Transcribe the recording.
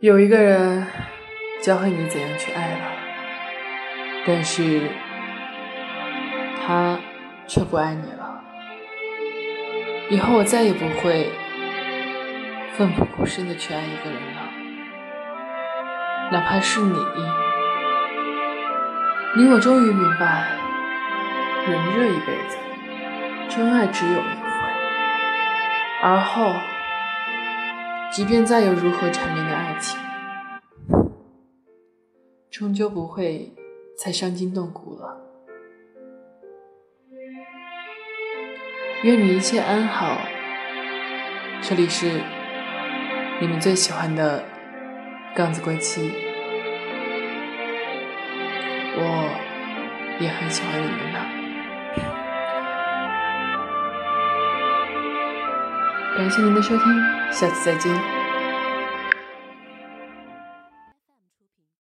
有一个人教会你怎样去爱了，但是他却不爱你了。以后我再也不会奋不顾身的去爱一个人了，哪怕是你。你我终于明白，人这一辈子，真爱只有一回，而后。即便再有如何缠绵的爱情，终究不会再伤筋动骨了。愿你一切安好。这里是你们最喜欢的杠子归期，我也很喜欢你们呢。感谢您的收听，下次再见。